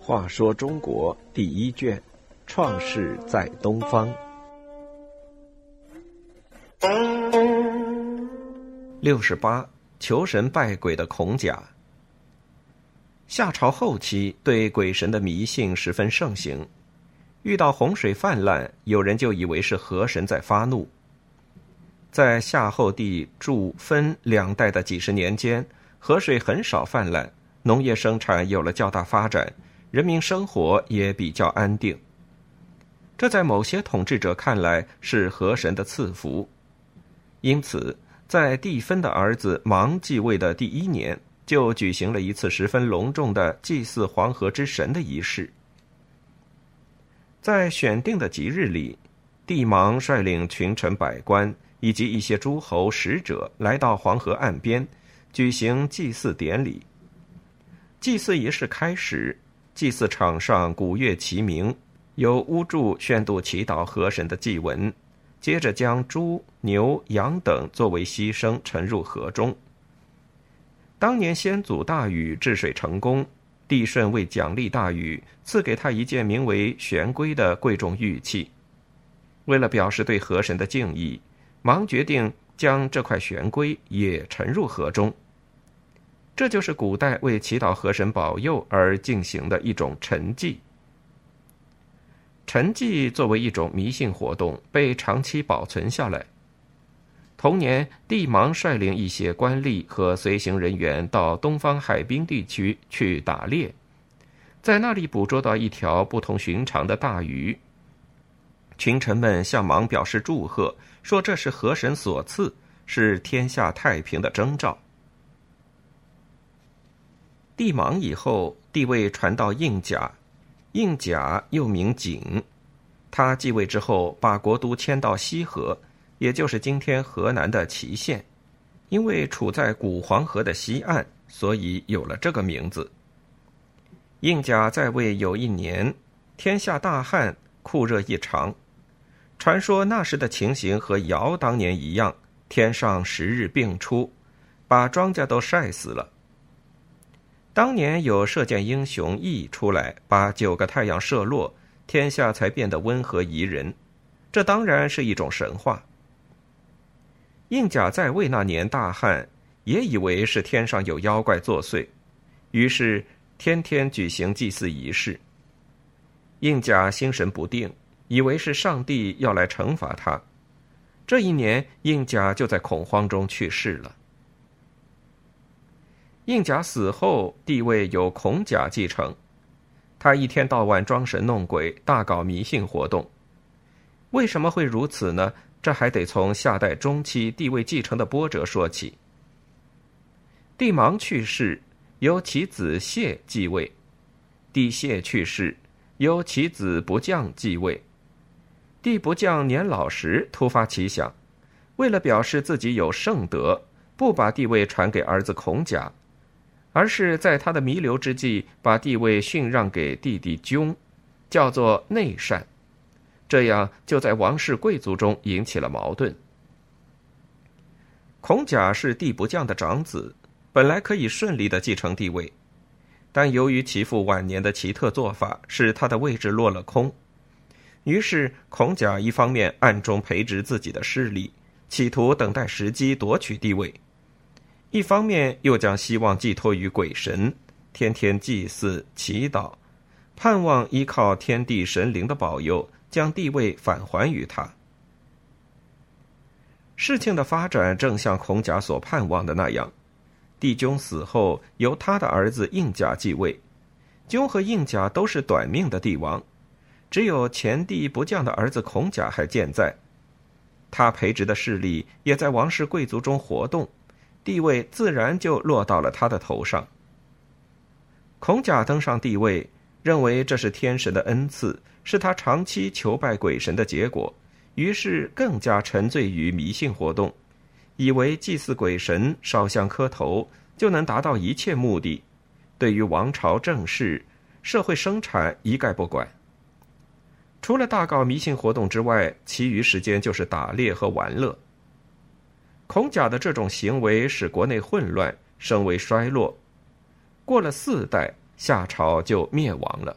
话说中国第一卷，创世在东方。六十八，求神拜鬼的孔甲。夏朝后期，对鬼神的迷信十分盛行。遇到洪水泛滥，有人就以为是河神在发怒。在夏后帝祝分两代的几十年间，河水很少泛滥，农业生产有了较大发展，人民生活也比较安定。这在某些统治者看来是河神的赐福，因此在帝分的儿子芒继位的第一年，就举行了一次十分隆重的祭祀黄河之神的仪式。在选定的吉日里，帝芒率领群臣百官以及一些诸侯使者来到黄河岸边，举行祭祀典礼。祭祀仪式开始，祭祀场上鼓乐齐鸣，有巫祝宣读祈祷河神的祭文，接着将猪、牛、羊等作为牺牲沉入河中。当年先祖大禹治水成功。帝舜为奖励大禹，赐给他一件名为玄龟的贵重玉器。为了表示对河神的敬意，芒决定将这块玄龟也沉入河中。这就是古代为祈祷河神保佑而进行的一种沉祭。沉祭作为一种迷信活动，被长期保存下来。同年，帝芒率领一些官吏和随行人员到东方海滨地区去打猎，在那里捕捉到一条不同寻常的大鱼。群臣们向芒表示祝贺，说这是河神所赐，是天下太平的征兆。帝芒以后，帝位传到应甲，应甲又名景，他继位之后，把国都迁到西河。也就是今天河南的淇县，因为处在古黄河的西岸，所以有了这个名字。应甲在位有一年，天下大旱，酷热异常。传说那时的情形和尧当年一样，天上十日并出，把庄稼都晒死了。当年有射箭英雄羿出来，把九个太阳射落，天下才变得温和宜人。这当然是一种神话。印甲在位那年大旱，也以为是天上有妖怪作祟，于是天天举行祭祀仪式。印甲心神不定，以为是上帝要来惩罚他。这一年，应甲就在恐慌中去世了。应甲死后，地位由孔甲继承，他一天到晚装神弄鬼，大搞迷信活动。为什么会如此呢？这还得从夏代中期帝位继承的波折说起。帝芒去世，由其子谢继位；帝谢去世，由其子不将继位。帝不将年老时突发奇想，为了表示自己有圣德，不把帝位传给儿子孔甲，而是在他的弥留之际把帝位逊让给弟弟赣，叫做内善。这样就在王室贵族中引起了矛盾。孔甲是帝不将的长子，本来可以顺利的继承帝位，但由于其父晚年的奇特做法，使他的位置落了空。于是孔甲一方面暗中培植自己的势力，企图等待时机夺取帝位；一方面又将希望寄托于鬼神，天天祭祀祈祷，盼望依靠天地神灵的保佑。将地位返还于他。事情的发展正像孔甲所盼望的那样，帝君死后，由他的儿子应甲继位。君和应甲都是短命的帝王，只有前帝不降的儿子孔甲还健在，他培植的势力也在王室贵族中活动，地位自然就落到了他的头上。孔甲登上帝位，认为这是天神的恩赐。是他长期求拜鬼神的结果，于是更加沉醉于迷信活动，以为祭祀鬼神、烧香磕头就能达到一切目的，对于王朝政事、社会生产一概不管。除了大搞迷信活动之外，其余时间就是打猎和玩乐。孔甲的这种行为使国内混乱，声为衰落。过了四代，夏朝就灭亡了。